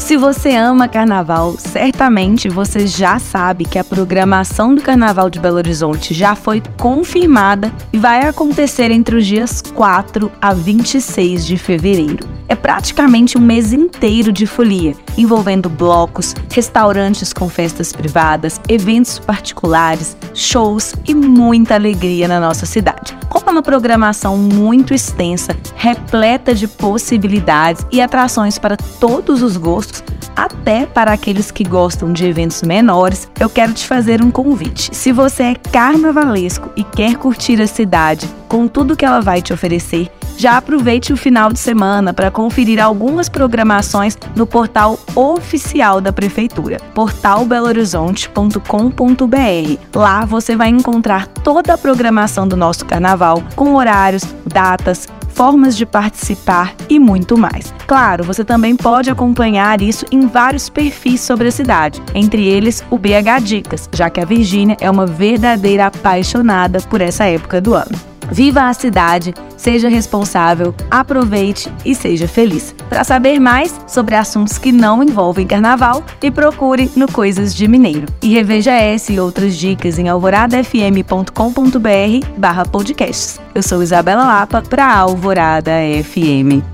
Se você ama carnaval, certamente você já sabe que a programação do Carnaval de Belo Horizonte já foi confirmada e vai acontecer entre os dias 4 a 26 de fevereiro. É praticamente um mês inteiro de folia, envolvendo blocos, restaurantes com festas privadas, eventos particulares, shows e muita alegria na nossa cidade. Com uma programação muito extensa, repleta de possibilidades e atrações para todos os gostos, até para aqueles que gostam de eventos menores, eu quero te fazer um convite. Se você é carnavalesco e quer curtir a cidade com tudo que ela vai te oferecer, já aproveite o final de semana para conferir algumas programações no portal oficial da Prefeitura, portalbelohorizonte.com.br. Lá você vai encontrar toda a programação do nosso carnaval, com horários, datas, formas de participar e muito mais. Claro, você também pode acompanhar isso em vários perfis sobre a cidade, entre eles o BH Dicas, já que a Virgínia é uma verdadeira apaixonada por essa época do ano. Viva a cidade, seja responsável, aproveite e seja feliz. Para saber mais sobre assuntos que não envolvem carnaval, procure no Coisas de Mineiro. E reveja essa e outras dicas em alvoradafm.com.br barra podcasts. Eu sou Isabela Lapa para Alvorada FM.